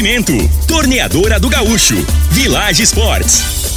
Oferecimento: Torneadora do Gaúcho, Village Sports,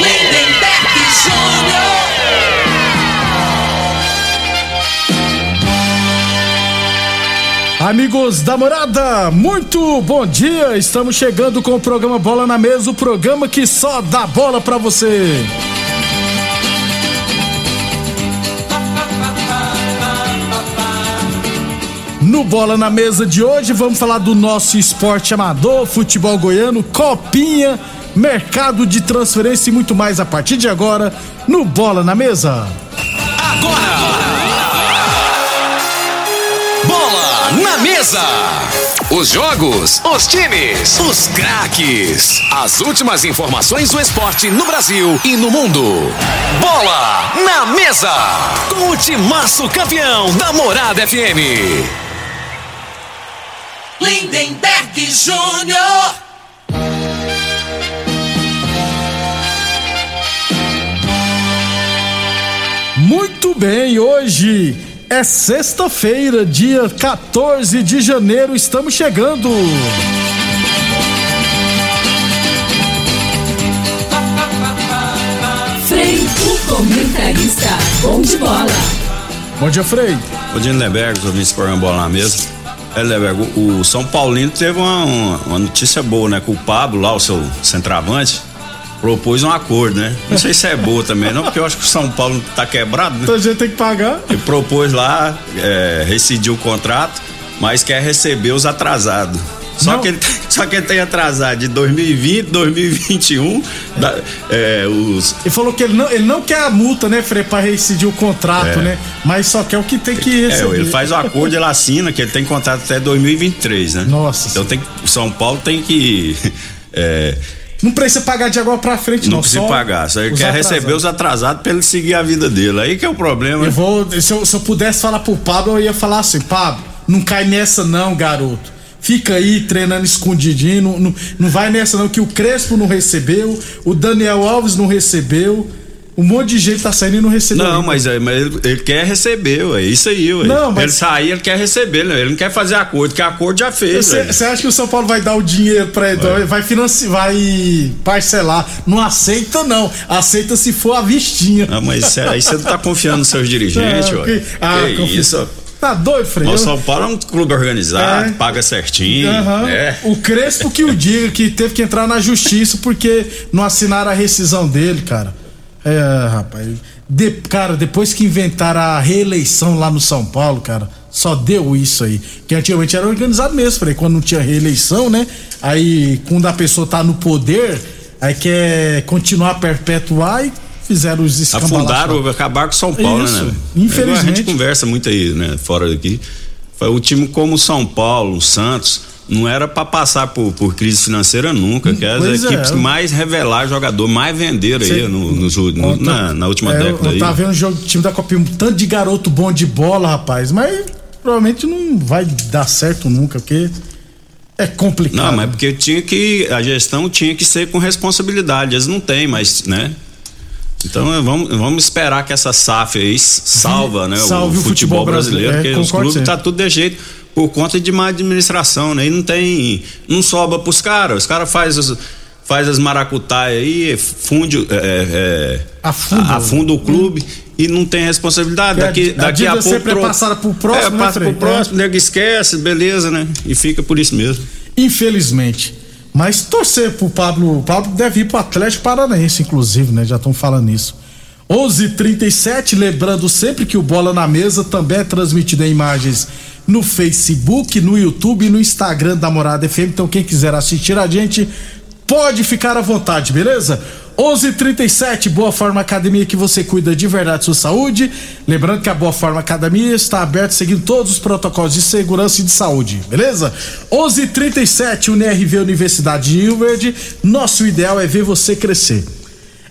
Lindenberg Júnior. Amigos da morada, muito bom dia. Estamos chegando com o programa Bola na Mesa o programa que só dá bola pra você. No Bola na Mesa de hoje, vamos falar do nosso esporte amador, futebol goiano, copinha, mercado de transferência e muito mais a partir de agora no Bola na Mesa. Bola na mesa. Os jogos, os times, os craques. As últimas informações do esporte no Brasil e no mundo. Bola na mesa. Com o timaço campeão da Morada FM. Lindenberg Júnior. Muito bem, hoje é sexta-feira, dia 14 de janeiro, estamos chegando. Frei, o comentarista, bom de bola. Bom dia, Frei. Bom dia, Lindeberg, os ouvintes do programa Bola na Mesa. É, Lindeberg, o, São Paulino teve uma, uma, uma notícia boa, né? Que o Pablo, lá, o seu centroavante, propôs um acordo, né? Não sei se é boa também, não, porque eu acho que o São Paulo tá quebrado, né? Então a gente tem que pagar. Ele propôs lá, é, rescindiu o contrato, mas quer receber os atrasados. Só Não. que, ele, só que ele tem atrasado de 2020, 2021, da- é, os, Ele falou que ele não, ele não quer a multa, né, Frei, pra rescindir o contrato, É. né? Mas só quer o que tem que É, receber. ele faz o acordo, ele assina, que ele tem contrato até 2023, né? Nossa Então tem, o São Paulo tem que. é, Não precisa pagar de agora pra frente, não. não precisa pagar, só ele quer atrasados. receber os atrasados pra ele seguir a vida dele. Aí que é o problema. Eu vou. Se eu, se eu pudesse falar pro Pablo, eu ia falar assim, Pablo, não cai nessa não, garoto. Fica aí treinando escondidinho, não, não, não vai nessa não, que o Crespo não recebeu, o Daniel Alves não recebeu, um monte de gente tá saindo e não recebeu. Não, mas, é, mas ele, ele quer receber, ué. Isso aí, ué. Não, mas- Ele sair, ele quer receber, né? Ele não quer fazer acordo, porque acordo já fez, ué. Você acha que o São Paulo vai dar o dinheiro pra ele? Vai financiar, vai parcelar. Não aceita, não. Aceita se for a vistinha. Ah, mas cê- aí você não tá confiando nos seus dirigentes, Ah, ué. que- ah, que confia- isso? Tá doido, Frei? O São Paulo é um clube organizado, É. paga certinho. Aham. É. O Crespo que o diga que teve que entrar na justiça porque não assinaram a rescisão dele, cara. É, rapaz. De- cara, depois que inventaram a reeleição lá no São Paulo, cara, só deu isso aí. Que antigamente era organizado mesmo, Frei, quando não tinha reeleição, né? Aí, quando a pessoa tá no poder, aí quer continuar a perpetuar e fizeram os escambalaços. Afundaram, acabar com São Paulo, Isso, né? infelizmente. A gente conversa muito aí, né? Fora daqui. Foi O time como o São Paulo, o Santos, não era pra passar por, por crise financeira nunca, que é as pois é. equipes que mais revelar jogador, mais venderam aí no, nos u- no- Ontem- na, na última é, década Eu aí. tava vendo o jogo do time da Copinha, um tanto de garoto bom de bola, rapaz, mas provavelmente não vai dar certo nunca, porque é complicado. Não, mas porque tinha que. A gestão tinha que ser com responsabilidade. Eles não têm, mas, né? Então é, vamos, vamos esperar que essa SAF aí salva, né? salve o o futebol, futebol brasileiro, brasileiro. É, porque os clubes sempre. tá tudo de jeito por conta de má administração, né? E não tem. Não sobra pros caras. Os caras faz as, faz as maracutaias aí, funde. É, é, Afunda. afunda o clube. E não tem responsabilidade. Que a- Daqui, a daqui a dívida pouco. sempre é passada pro próximo, É, né, passa pro próximo, nego esquece, beleza, né? E fica por isso mesmo. Infelizmente. Mas torcer pro Pablo. O Pablo deve ir pro Atlético Paranaense, inclusive, né? Já estão falando nisso. 11:37 lembrando sempre que o Bola na Mesa também é transmitido em imagens no Facebook, no YouTube e no Instagram da Morada FM. Então quem quiser assistir a gente pode ficar à vontade, beleza? 11:37 Boa Forma Academia que você cuida de verdade sua saúde. Lembrando que a Boa Forma Academia está aberta seguindo todos os protocolos de segurança e de saúde, beleza? 11:37 UNRV Universidade de Rio. Nosso ideal é ver você crescer.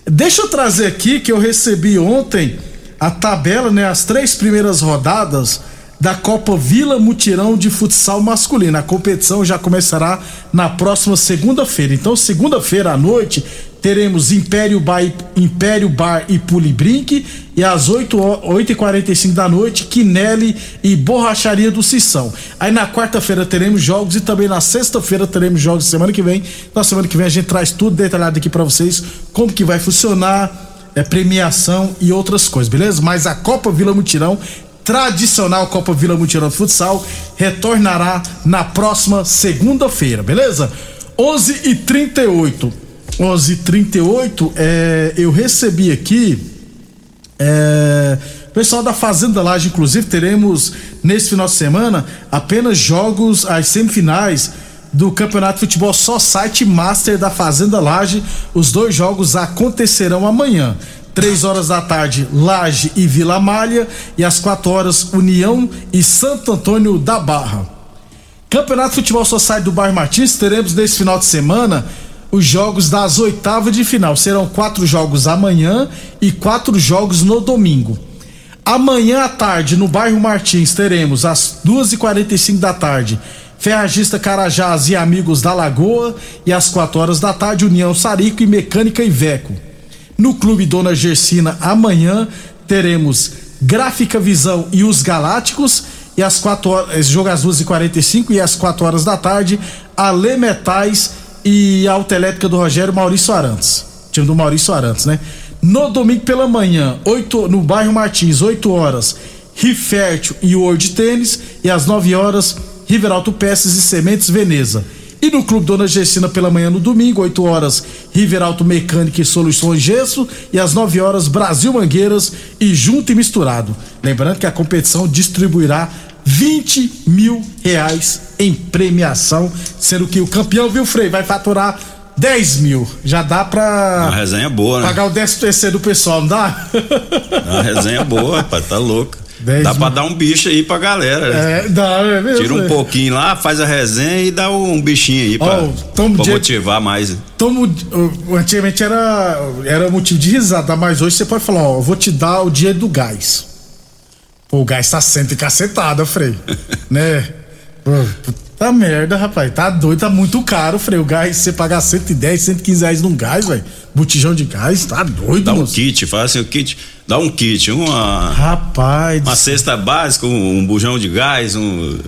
Deixa eu trazer aqui que eu recebi ontem a tabela, né, as três primeiras rodadas da Copa Vila Mutirão de Futsal Masculino. A competição já começará na próxima segunda-feira. Então, segunda-feira à noite, teremos Império Bar, Império Bar e Pulibrink e às 8, 8h45 da noite, Quinelli e Borracharia do Sissão. Aí na quarta-feira teremos jogos e também na sexta-feira teremos jogos semana que vem. Na semana que vem a gente traz tudo detalhado aqui para vocês, como que vai funcionar, é, premiação e outras coisas, beleza? Mas a Copa Vila Mutirão tradicional Copa Vila Mutirão Futsal retornará na próxima segunda-feira, beleza? 11 e 38 11 e 38 é, eu recebi aqui é, pessoal da Fazenda Laje, inclusive teremos nesse final de semana apenas jogos as semifinais do Campeonato de Futebol Só Site Master da Fazenda Laje. Os dois jogos acontecerão amanhã. 3 horas da tarde, Laje e Vila Malha, e às 4 horas, União e Santo Antônio da Barra. Campeonato Futebol Society do Bairro Martins, teremos nesse final de semana os jogos das oitavas de final. Serão quatro jogos amanhã e quatro jogos no domingo. Amanhã à tarde, no bairro Martins, teremos às 2h45 da tarde. Ferragista Carajás e Amigos da Lagoa. E às 4 horas da tarde, União Sarico e Mecânica Iveco. No Clube Dona Gersina, amanhã teremos Gráfica Visão e os Galácticos. E às 4 horas, jogo às 2 e 45 às 4 horas da tarde, Ale Metais e a Autoelétrica do Rogério Maurício Arantes. Time do Maurício Arantes, né? No domingo pela manhã, 8, no bairro Martins, 8 horas, Rifértil e World Tênis. E às 9 horas, Riveralto Peças e Sementes Veneza. E no Clube Dona Gessina pela manhã no domingo, 8 horas, Riveralto Mecânica e Soluções Gesso. E às 9 horas, Brasil Mangueiras e Junto e Misturado. Lembrando que a competição distribuirá 20 mil reais em premiação, sendo que o campeão, viu, Frei, vai faturar 10 mil. Já dá pra. Uma resenha boa, né? Pagar o 10 terceiro do pessoal, não dá? Uma resenha boa, rapaz, tá louco. 10 Dá mil. pra dar um bicho aí pra galera. É, dá, é mesmo. Tira um é. pouquinho lá, faz a resenha e dá um bichinho aí pra, Ó, toma pra dia- motivar mais. Tomo, antigamente era, era motivo de risada, mas hoje você pode falar, ó, eu vou te dar o dia do gás. Pô, o gás tá sendo cacetado, Frei. né? Puta merda, rapaz. Tá doido, tá muito caro, Frei. O gás, você pagar 110, 115 reais num gás, velho. Botijão de gás, tá doido, Dá um moço. kit, faz assim o kit, dá um kit, uma, Rapaz, uma cesta básica, um, um bujão de gás, um.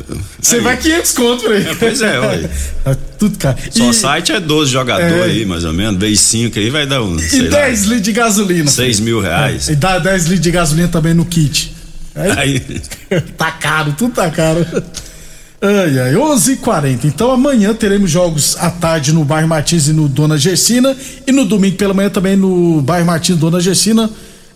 você vai 500 conto, Frei. É, pois é, ué. Tá tudo caro. Só E- site é 12 jogadores É. aí, mais ou menos. Vezes 5 aí vai dar um. E sei lá, 10 litros de gasolina. 6 mil reais. É, e dá 10 litros de gasolina também no kit. Aí, Aí, tá caro, tudo tá caro. Ai, ai, 11 h 40 Então amanhã teremos jogos à tarde no bairro Martins e no Dona Gersina. E no domingo pela manhã também no bairro Martins e Dona Gersina.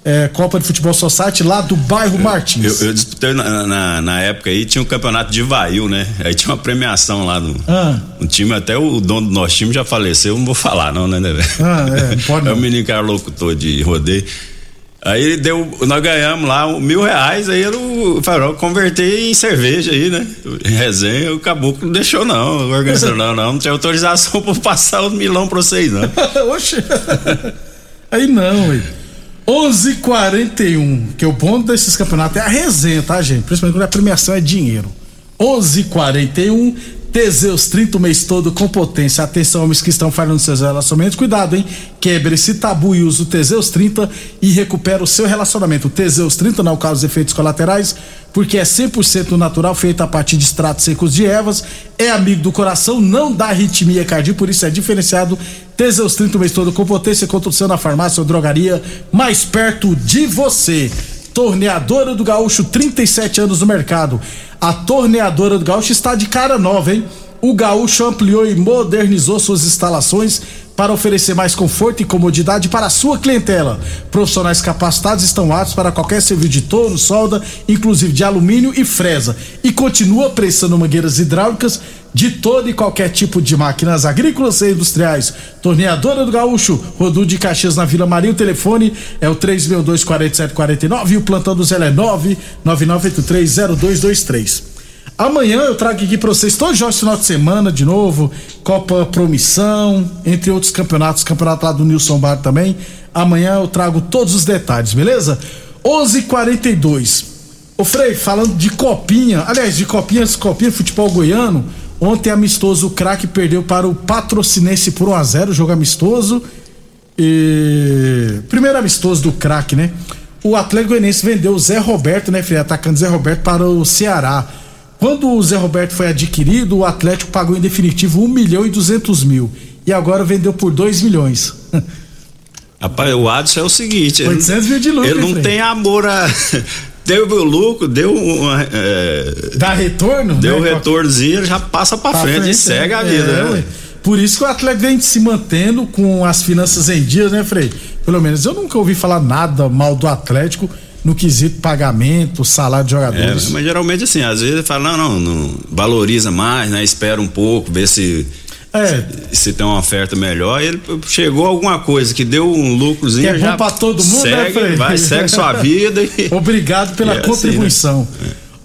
é, Copa de Futebol Society lá do bairro Martins. eu, eu disputei na, na, na época aí, tinha um campeonato de Vail, né? Aí tinha uma premiação lá no, Ah. no time, até o dono do nosso time já faleceu, não vou falar não, né, né? Ah, é, não pode É não. o menino que era locutor de rodeio. Aí deu, nós ganhamos lá mil reais, aí eu, falou, eu convertei em cerveja aí, né? Resenha, o caboclo não deixou não, o organizador não, não, não tinha autorização pra passar o milão pra vocês não. Oxe. Aí não, ué. 11:41, que o ponto desses campeonatos é a resenha, tá, gente? Principalmente quando a premiação é dinheiro. 11:41 Teseus 30 o mês todo com potência. Atenção, homens que estão falhando seus relacionamentos. Cuidado, hein? Quebre esse tabu e use o Teseus 30 e recupera o seu relacionamento. O Teseus 30 não causa efeitos colaterais, porque é 100% natural, feito a partir de extratos secos de ervas. É amigo do coração, não dá arritmia cardíaca, por isso é diferenciado. Teseus 30 o mês todo com potência. Contra o seu na farmácia ou drogaria mais perto de você. Torneadora do Gaúcho, 37 anos no mercado. A Torneadora do Gaúcho está de cara nova, hein? O Gaúcho ampliou e modernizou suas instalações para oferecer mais conforto e comodidade para a sua clientela. Profissionais capacitados estão aptos para qualquer serviço de torno, solda, inclusive de alumínio e fresa. E continua prestando mangueiras hidráulicas de todo e qualquer tipo de máquinas agrícolas e industriais. Torneadora do Gaúcho, Rodu de Caxias na Vila Maria. O telefone é o 362-4749 e o plantão do Zé é 999830223. Amanhã eu trago aqui para vocês todos os jogos final de semana de novo, Copa Promissão, entre outros campeonatos, campeonato lá do Nilson Bar também. Amanhã eu trago todos os detalhes, beleza? 11:42. Ô Frei, falando de copinha, aliás, de copinha, copinha futebol goiano, ontem amistoso o craque perdeu para o Patrocinense por 1 a 0, jogo amistoso. E primeiro amistoso do craque, né? O Atlético Goianiense vendeu o Zé Roberto, né, Frei, atacando Zé Roberto para o Ceará. Quando o Zé Roberto foi adquirido, o Atlético pagou em definitivo 1 milhão e 200 mil. E agora vendeu por 2 milhões. Rapaz, o Adson é o seguinte: 800 mil de lucro. Ele não tem amor a. Deu o lucro, deu uma, é, Dá retorno? deu um né? retornozinho, ele já passa pra, Pra frente, e segue a vida, é, né? Por isso que o Atlético vem se mantendo com as finanças em dias, né, Frei? Pelo menos eu nunca ouvi falar nada mal do Atlético no quesito pagamento, salário de É, jogadores. mas geralmente assim, às vezes fala, não, não, não, valoriza mais, né? Espera um pouco, vê se, É, se tem uma oferta melhor. Ele chegou alguma coisa que deu um lucrozinho. Que é bom pra todo mundo, né, segue, Frei? Vai, segue sua vida e. Obrigado pela É assim, contribuição.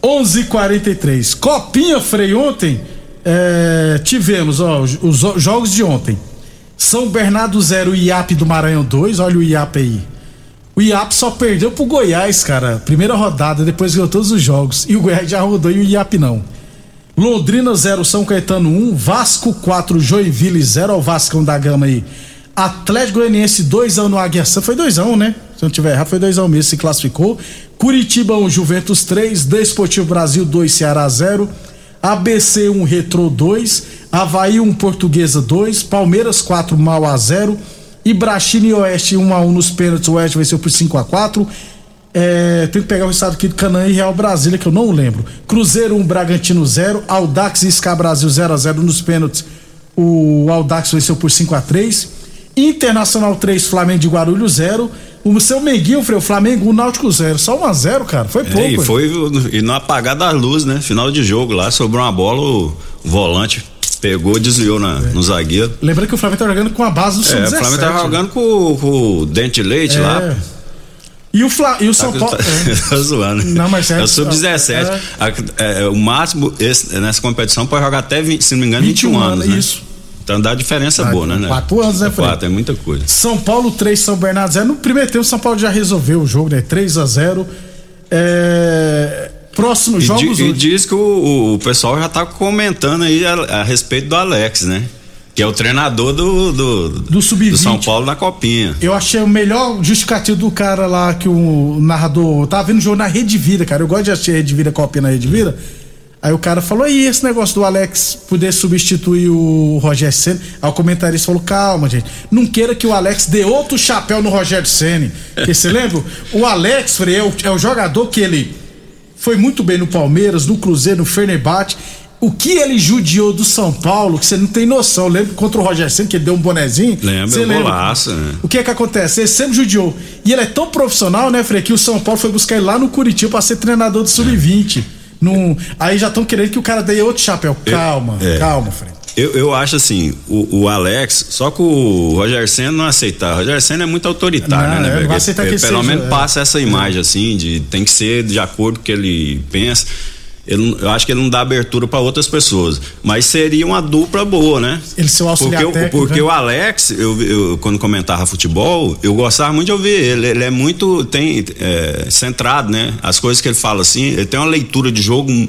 11:43. Copinha Frei ontem é, tivemos ó, os, os jogos de ontem. São Bernardo 0 IAP do Maranhão 2, olha o IAP aí. O IAP só perdeu pro Goiás, cara. Primeira rodada, depois ganhou todos os jogos. E o Goiás já rodou e o IAP não. Londrina 0, São Caetano 1, Vasco 4, Joinville 0, ao Vascão da Gama aí. Atlético Goianiense 2x1 no Águia Santa, foi 2x1, né? Se não tiver errado, foi 2x1 mesmo, se classificou. Curitiba 1, Juventus 3, Desportivo Brasil 2, Ceará 0. ABC 1, Retro 2, Havaí 1, Portuguesa 2, Palmeiras 4, Mal a 0. Ibrachini Oeste 1x1 nos pênaltis, o Oeste venceu por 5x4. É, tem que pegar o estado aqui do Canaã e Real Brasília, que eu não lembro. Cruzeiro 1, Bragantino 0. Audax e Scar Brasil 0x0 nos pênaltis. O Audax venceu por 5x3. Internacional 3, Flamengo de Guarulhos 0. O seu Menguinho, Frei, o Flamengo 1, Náutico 0. Só 1x0, cara. Foi pouco. É, e foi e no apagar das luzes, né? Final de jogo lá, sobrou uma bola, o volante pegou, desviou na, no zagueiro. Lembrando que o Flamengo tá jogando com a base do É, o Sub-17. Flamengo tá jogando com, com o Dente de Leite É. lá. E o, Fla... e o São Tá, Paulo. tá, zoando. Não, mas é- é o sub-17. é. É, o máximo esse- nessa competição pode jogar até, 20, se não me engano, 21, 21 anos. né? isso. Então dá diferença Dá boa, né? né? quatro anos, né, É Fred? Quatro, é muita coisa. São Paulo 3, São Bernardo 0. No primeiro tempo, São Paulo já resolveu o jogo, né? 3 a 0 é... Próximo E, jogo. di- e diz que o, o pessoal já tá comentando aí a, a respeito do Alex, né? Que é o treinador do, do, Do Sub-20. São Paulo na Copinha. Eu achei o melhor justificativo do cara lá que o narrador. Eu tava vendo o jogo na Rede Vida, cara. Eu gosto de assistir Rede Vida, copia na Rede Vida. Aí o cara falou: e esse negócio do Alex poder substituir o Rogério Senna? Aí o comentarista falou: calma, gente. Não queira que o Alex dê outro chapéu no Rogério Senna. Porque você lembra? O Alex, Frei, é o, é o jogador que ele foi muito bem no Palmeiras, no Cruzeiro, no Fenerbahçe. O que ele judiou do São Paulo, que você não tem noção. Lembra contra o Rogério Senna, que ele deu um bonezinho? Lembra, Você golaço, né? O que é que acontece? Ele sempre judiou. E ele é tão profissional, né, Frei, que o São Paulo foi buscar ele lá no Curitiba pra ser treinador do Sub-20. Num... Aí já estão querendo que o cara dê outro chapéu. Calma, é. calma, Frei. Eu, eu acho assim, o, o Alex, só que o Roger Senna não aceitar. O Roger Senna é muito autoritário, Não, né, é, ele pelo seja, menos é. passa essa imagem assim, de tem que ser de acordo com o que ele pensa. Ele eu acho que ele não dá abertura para outras pessoas. Mas seria uma dupla boa, né? Ele ser o auxiliar porque, o- técnico, porque né? o Alex, eu, eu- quando comentava futebol, eu gostava muito de ouvir ele. Ele é muito tem, é, centrado, né? As coisas que ele fala assim, ele tem uma leitura de jogo hum,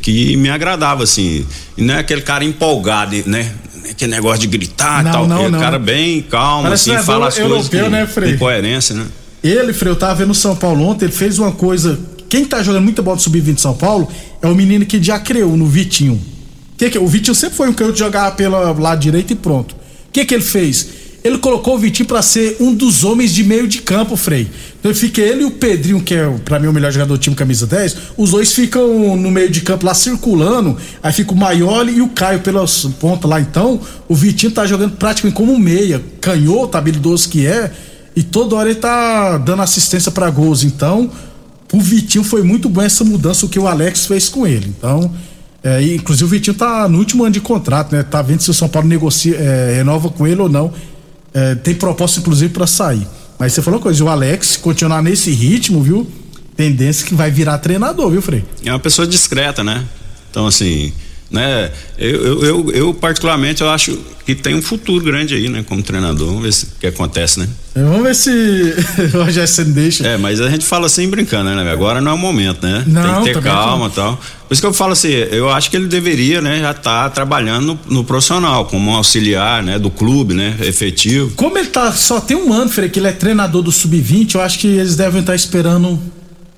que me agradava, assim. E não é aquele cara empolgado, né? Aquele negócio de gritar Não, e tal. não, é um cara bem calmo, Parece assim, treinador fala as coisas europeu, com, né, com coerência, né? Ele, Frei, eu tava vendo o São Paulo ontem, ele fez uma coisa. Quem tá jogando muita bola do Sub-20 de São Paulo é o menino que já criou no Vitinho. Que que, o Vitinho sempre foi um canhoto jogar pelo lado direito e pronto. O que que ele fez? Ele colocou o Vitinho pra ser um dos homens de meio de campo, Frei. Então fica ele e o Pedrinho, que é pra mim o melhor jogador do time camisa 10, os dois ficam no meio de campo lá circulando, aí fica o Maioli e o Caio pelas pontas lá. Então, o Vitinho tá jogando praticamente como meia, canhoto, habilidoso que é, e toda hora ele tá dando assistência pra gols. Então, o Vitinho foi muito bom essa mudança que o Alex fez com ele. Então, É, inclusive o Vitinho tá no último ano de contrato, né? Tá vendo se o São Paulo negocia, é, renova com ele ou não. É, tem proposta, inclusive, para sair. Mas você falou uma coisa, o Alex continuar nesse ritmo, viu? Tendência que vai virar treinador, viu, Frei? É uma pessoa discreta, né? Então, assim, né? Eu, eu, eu, eu, particularmente eu acho que tem um futuro grande aí, né? Como treinador, vamos ver o que acontece, né? Vamos ver se o você deixa. É, mas a gente fala assim brincando, né? Agora não é o momento, né? Não, tem que ter calma e tal. Por isso que eu falo assim, eu acho que ele deveria, né, já estar tá trabalhando no, no, profissional, como um auxiliar, né, do clube, né, efetivo. Como ele tá, só tem um ano, Frei, que ele é treinador do Sub-20, eu acho que eles devem estar tá esperando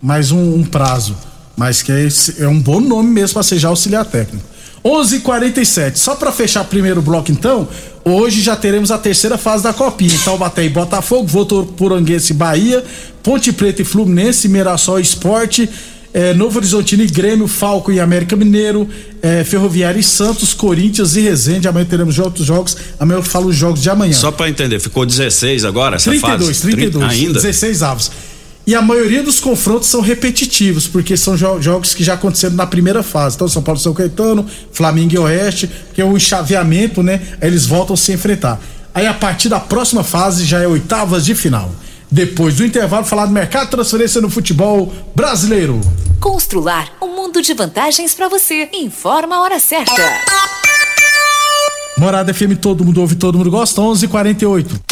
mais um, um prazo. Mas que é, é um bom nome mesmo para ser já auxiliar técnico. 11:47. Só para fechar o primeiro bloco, então, hoje já teremos a terceira fase da Copinha. Taubaté e Botafogo, Votoranguense e Bahia, Ponte Preta e Fluminense, Mirassol Esporte, é, Novo Horizontino e Grêmio, Falco e América Mineiro, é, Ferroviária e Santos, Corinthians e Resende. Amanhã teremos outros jogos. Amanhã eu falo os jogos de amanhã. Só para entender, ficou 16 agora essa 32, fase? 32, 32. Ainda? 16 avos. E a maioria dos confrontos são repetitivos, porque são jo jogos que já aconteceram na primeira fase. Então, São Paulo São Caetano, Flamengo e Oeste, que é o enxaveamento, né? Aí eles voltam a se enfrentar. Aí a partir da próxima fase já é oitavas de final. Depois do intervalo, falar do mercado de transferência no futebol brasileiro. Constrular um mundo de vantagens para você. Informa a hora certa. Morada FM, todo mundo ouve, todo mundo gosta, 11:48.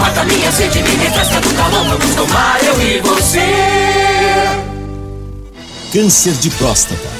Mata minha sede, me refresca do calor. Vamos tomar eu e você. Câncer de próstata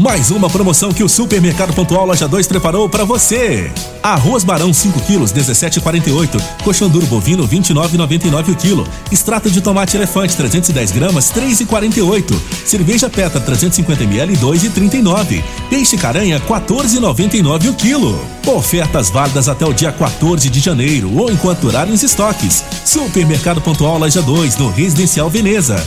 Mais uma promoção que o Supermercado Pontual Loja 2 preparou para você. Arroz Barão 5 quilos, 17,48. Coxão duro bovino, 29,99 o quilo. Extrato de tomate elefante, 310 gramas, 3,48. Cerveja Petra, 350 ml, 2,39. Peixe caranha, 14,99 o quilo. Ofertas válidas até o dia 14 de janeiro ou enquanto durarem os estoques. Supermercado Pontual Loja 2, no Residencial Veneza.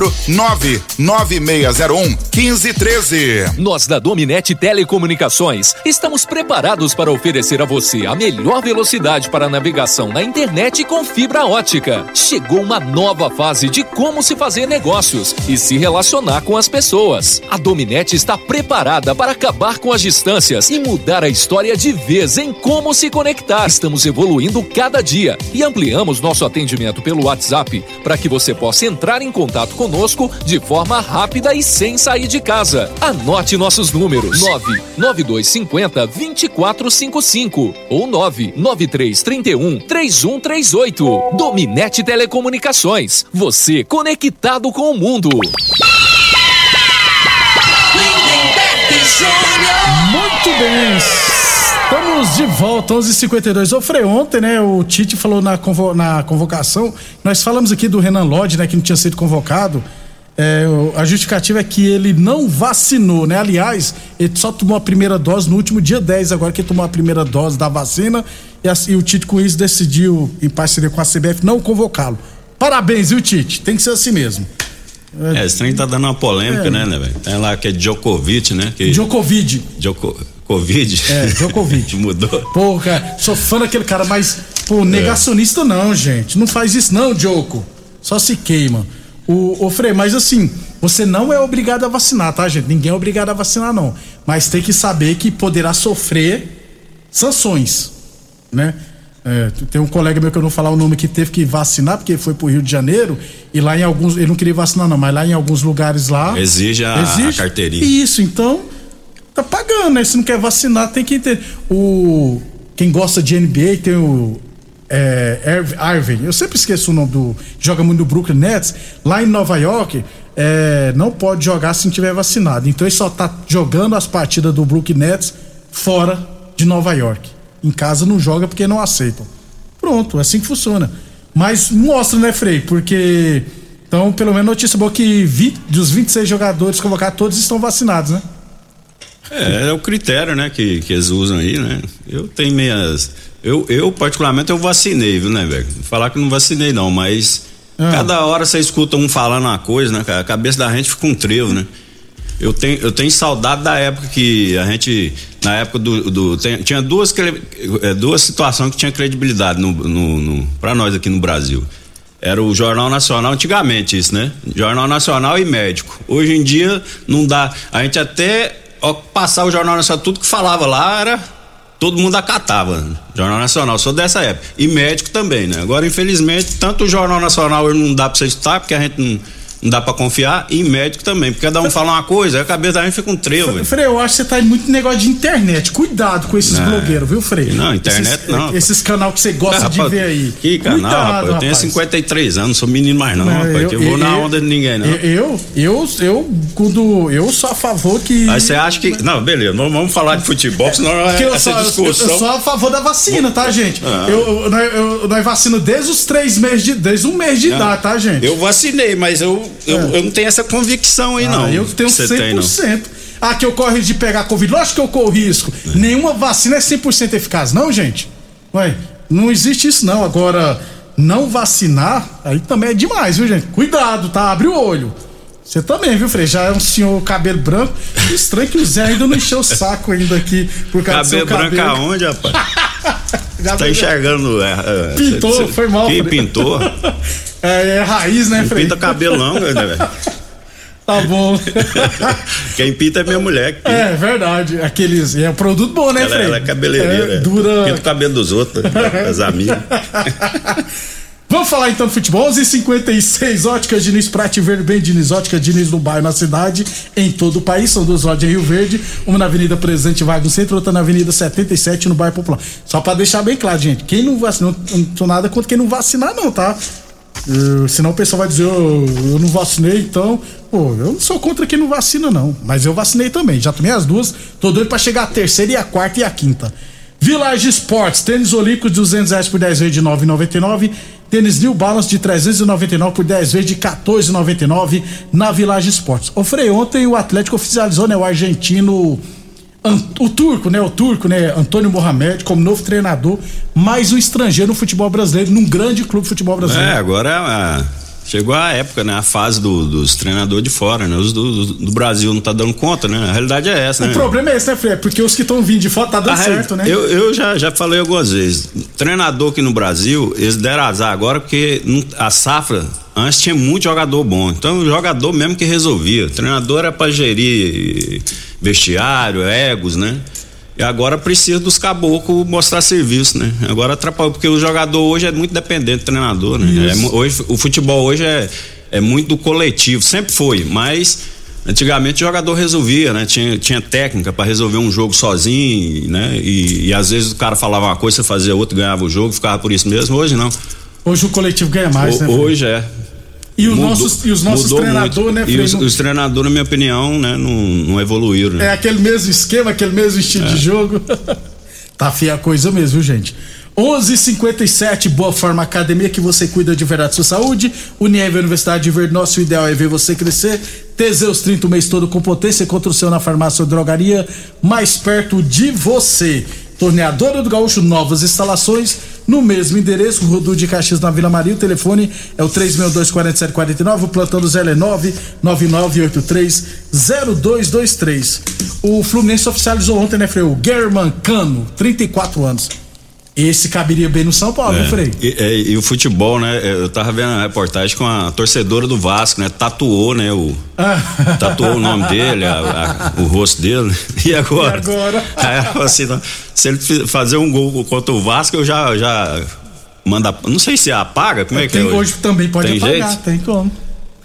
quatro nove nove meia zero um quinze treze. Nós da Dominete Telecomunicações estamos preparados para oferecer a você a melhor velocidade para navegação na internet com fibra ótica. Chegou uma nova fase de como se fazer negócios e se relacionar com as pessoas. A Dominete está preparada para acabar com as distâncias e mudar a história de vez em como se conectar. Estamos evoluindo cada dia e ampliamos nosso atendimento pelo WhatsApp para que você possa entrar em contato conosco de forma rápida e sem sair de casa. Anote nossos números: 99250 2455 ou 99331 3138. Dominete Telecomunicações. Você conectado com o mundo. Muito bem. Estamos de volta, 11h52. Ô, Frei, ontem, né, o Tite falou na, convo na convocação, nós falamos aqui do Renan Lodge, né, que não tinha sido convocado. É, a justificativa é que ele não vacinou, né? Aliás, ele só tomou a primeira dose no último dia 10, agora que ele tomou a primeira dose da vacina, e, assim, o Tite com isso decidiu, em parceria com a CBF, não convocá-lo. Parabéns, viu, Tite? Tem que ser assim mesmo. É, esse trem tá dando uma polêmica, É. né, né, velho? Tem lá que é Djokovic, né? Que... Djokovic. Djoko... Covid. É, Djokovic. Mudou. Pô, cara, sou fã daquele cara, mas, pô, negacionista não, gente. Não faz isso não, Djoko. Só se queima. O, o Frei, mas assim, você não é obrigado a vacinar, tá, gente? Ninguém é obrigado a vacinar, não. Mas tem que saber que poderá sofrer sanções, né? É, tem um colega meu que eu não vou falar o nome que teve que vacinar porque foi pro Rio de Janeiro e lá em alguns ele não queria vacinar não, mas lá em alguns lugares lá Exige a, a carteirinha. isso, então tá pagando, né? Se não quer vacinar, tem que ter. O quem gosta de NBA tem o é, Irv- Irving. Eu sempre esqueço o nome do joga muito no Brooklyn Nets. Lá em Nova York é, não pode jogar se não tiver vacinado. Então ele só tá jogando as partidas do Brooklyn Nets fora de Nova York. Em casa não joga porque não aceitam. Pronto, é assim que funciona. Mas mostra, né, Frei? Porque então, pelo menos notícia boa que 20, dos 26 jogadores convocados, todos estão vacinados, né? É, é o critério, né, que, que eles usam aí, né? Eu tenho minhas. Eu, eu, particularmente, eu vacinei, viu, né, velho? Falar que não vacinei, não, mas Ah. cada hora você escuta um falando uma coisa, né, cara? A cabeça da gente fica um trevo, né? Eu tenho, eu tenho saudade da época que a gente, na época do. do tem- tinha duas, eh, duas situações que tinha credibilidade no, no, no, para nós aqui no Brasil. Era o Jornal Nacional, antigamente isso, né? Jornal Nacional e médico. Hoje em dia não dá. A gente até passar o Jornal Nacional, tudo que falava lá era. Todo mundo acatava. Jornal Nacional, sou dessa época. E médico também, né? Agora, infelizmente, tanto o Jornal Nacional não dá pra você escutar, porque a gente não, não dá pra confiar, e médico também. Porque cada um fala uma coisa, aí a cabeça da gente fica um trevo. Frei, eu acho que você tá em muito negócio de internet. Cuidado com esses Não. blogueiros, viu, Frei? Não, internet esses, não. Esses canal que você gosta de Rapaz, ver aí. Que canal, Cuidado, rapaz. Eu tenho rapaz. 53 anos, não sou menino mais não, Não, rapaz. que eu vou na onda de ninguém, não. Eu, eu, eu, quando eu sou a favor que. Aí você acha que. Não, beleza, não vamos falar de futebol, senão Porque eu essa sou, eu, discussão. eu sou a favor da vacina, tá, gente? Ah. Eu, eu, nós- eu, nós vacino desde os três meses de. Desde um mês de idade, tá, gente? Eu vacinei, mas eu, eu, eu não tenho essa convicção aí, Ah, não. Eu tenho que você 100%. tem, não. Ah, que eu corro risco de pegar Covid. Lógico que eu corro risco. Nenhuma vacina é 100% eficaz, não, gente? Ué, não existe isso, não. Agora, não vacinar, aí também é demais, viu, gente? Cuidado, tá? Abre o olho. Você também, viu, Frei? Já é um senhor cabelo branco. Estranho que o Zé ainda não encheu o saco ainda aqui por causa do seu Cabelo cabelo. branco aonde, rapaz? Já tá enxergando. É, é, Pintou, cê- cê- foi mal, Quem pintou? É, é raiz, né, Frei? pinta cabelo não, né, velho? Tá bom. Quem pinta é minha mulher. É verdade. Aqueles. É um produto bom, né, ela, Frei? ela é cabeleireira. É, é. dura. Pinta o cabelo dos outros, das amigas. Vamos falar então do futebol. 11:56 Óticas Diniz Prate Verde, bem Diniz, Ótica Diniz no bairro, na cidade, em todo o país. São duas lojas em Rio Verde, uma na Avenida Presidente Vargas centro, outra na Avenida 77 no bairro Popular. Só pra deixar bem claro, gente, quem não vacinou, não tô nada contra quem não vacinar, não, tá? Eu- senão o pessoal vai dizer, "Ô, eu não vacinei, então. Pô, eu não sou contra quem não vacina, não. Mas eu vacinei também. Já tomei as duas. Tô doido pra chegar a terceira e a quarta e a quinta. Village Sports, tênis olímpicos de 200 reais por 10 vezes de 9,99. Tênis New Balance de 399 por 10 vezes de 14,99 na Village Sports. O Frei, ontem o Atlético oficializou, né, o argentino o turco, né? O turco, né? Antônio Mohamed, como novo treinador, mais um estrangeiro no futebol brasileiro, num grande clube de futebol brasileiro. É, agora a, Chegou a época, né? A fase do- dos treinadores de fora, né? Os do, do- do Brasil não tá dando conta, né? A realidade é essa, né? O problema é esse, né, Frei? Porque os que estão vindo de fora tá dando A reali- certo, né? Eu, eu já, já falei algumas vezes. Treinador aqui no Brasil, eles deram azar agora porque a safra antes tinha muito jogador bom. Então o jogador mesmo que resolvia. O treinador era pra gerir vestiário, egos, né? E agora precisa dos caboclos mostrar serviço, né? Agora atrapalhou, porque o jogador hoje é muito dependente do treinador, né? É hoje, o futebol hoje é, é muito do coletivo, sempre foi, mas antigamente o jogador resolvia, né? Tinha, tinha técnica para resolver um jogo sozinho, né? E, e às vezes o cara falava uma coisa, você fazia outra, ganhava o jogo, ficava por isso mesmo. Hoje não. Hoje o coletivo ganha mais, O- né? Hoje é. E os Mudou- nossos, e os nossos treinadores, né, E Frei? os, não- os treinadores, na minha opinião, né, não, não evoluíram. Né? É aquele mesmo esquema, aquele mesmo estilo É. de jogo. tá feia a coisa mesmo, viu, gente? 11:57 Boa Forma Academia que você cuida de verdade da sua saúde. Unieve Universidade de Verde, nosso ideal é ver você crescer. Teseus 30 o mês todo com potência contra o seu na farmácia ou drogaria mais perto de você. Torneadora do Gaúcho, novas instalações no mesmo endereço, Rodu de Caxias na Vila Maria. O telefone é o 362-4749. O plantão do Zé é 999830223. O Fluminense oficializou ontem, né, Frei? O German Cano, 34 anos. Esse caberia bem no São Paulo, É, Frei? E, é, e o futebol, né? Eu tava vendo a reportagem com a torcedora do Vasco, né? Tatuou, né? O, tatuou o nome dele, a- a- o rosto dele. E agora? E agora? Aí assim, se ele fazer um gol contra o Vasco, eu já, já manda. Não sei se apaga, como é que Tem- é? hoje também pode Tem apagar, jeito? tem como.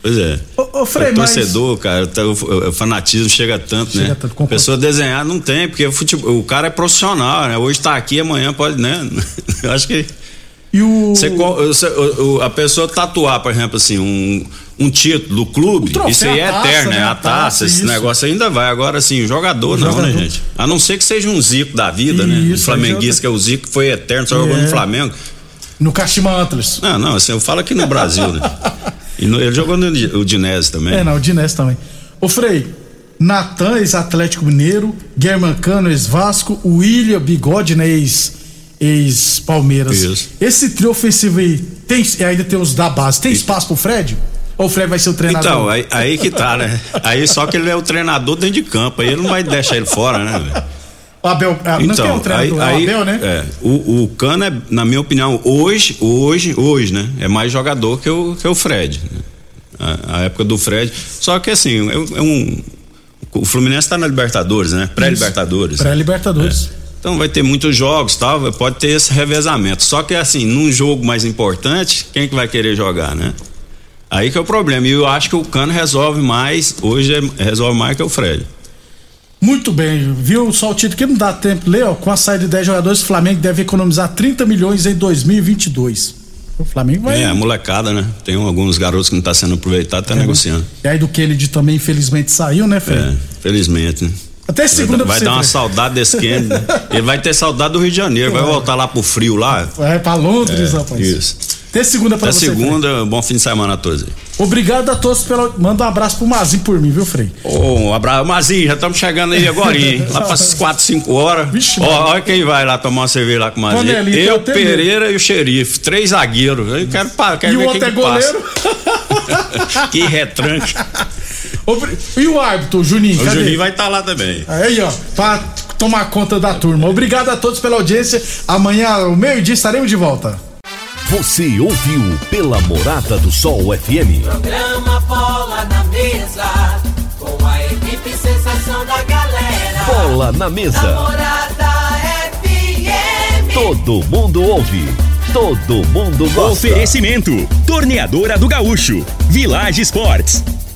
Pois é. Ô, ô, Frei, o mas- torcedor, cara, tá- o, o fanatismo chega tanto, Chega né? tanto. Pessoa desenhar não tem, porque o, futebol, o cara é profissional, né? Hoje tá aqui, amanhã pode, né? Eu acho que. E o. Você o- o- a pessoa tatuar, por exemplo, assim, um, um título do clube, troféu, isso aí é taça, eterno, né? né? A taça, taça, esse isso. negócio ainda vai. Agora, assim, o jogador não, jogador. né, gente? A não ser que seja um Zico da vida, né? O flamenguista, que é o Zico, foi eterno, só jogou É. no Flamengo. No Kashima Antlers. Não, não, assim, eu falo aqui no Brasil, né? E no- ele jogou no Udinese também. É, o Dinés também. Ô, Frei, Natan, ex-Atlético Mineiro, German Cano, ex-Vasco, William Bigode, né, ex- ex-Palmeiras. Isso. Esse trio ofensivo aí, tem, e ainda tem os da base, tem espaço pro Fred? Ou o Fred vai ser o treinador? Então, aí, aí que tá, né? Aí só que ele é o treinador dentro de campo, aí ele não vai deixar ele fora, né, velho? O Abel, ah, não quer um treinador, é o Abel, né? é, o, o Cano é, na minha opinião, hoje, hoje, hoje, né? É mais jogador que o, que o Fred. né? A, a época do Fred. Só que assim, é, é um. O Fluminense tá na Libertadores, né? Pré-Libertadores. Pré-Libertadores. Então vai ter muitos jogos tal, pode ter esse revezamento. Só que assim, num jogo mais importante, quem que vai querer jogar, né? Aí que é o problema. E eu acho que o Cano resolve mais, hoje é- resolve mais que o Fred. Muito bem, viu só o título que não dá tempo ler, ó, com a saída de 10 jogadores, o Flamengo deve economizar 30 milhões em 2022. O Flamengo vai. É, a molecada, né? Tem alguns garotos que não tá sendo aproveitado, tá É, negociando. E aí do Kennedy também, infelizmente, saiu, né, Fred? É, felizmente, né? Até segunda Vai, pra dar uma saudade desse Kennedy. né? Ele vai ter saudade do Rio de Janeiro, vai voltar lá pro frio lá. Vai pra Londres, É, rapaz. Isso. Até segunda pra Até você. segunda, bom fim de semana a todos aí. Frei. Obrigado a todos pela. Manda um abraço pro Mazinho por mim, viu, Frei? Ô, um abraço. Mazinho, já estamos chegando aí agora, hein? Lá para 4, 5 horas. Ó, olha quem vai lá tomar uma cerveja lá com o Mazinho. Panelinha, Eu, até Pereira e o xerife. Três zagueiros. Eu quero, quero E ver o quem outro é que passa. goleiro. que retranque. E o árbitro, Juninho? O cadê? Juninho vai estar lá também. Aí, ó, pra tomar conta da turma. Obrigado a todos pela audiência. Amanhã, ao meio-dia, estaremos de volta. Você ouviu pela Morada do Sol FM. Programa Bola na Mesa, com a equipe sensação da galera. Bola na mesa. Namorada FM. Todo mundo ouve. Todo mundo gosta. Oferecimento: Torneadora do Gaúcho, Village Sports,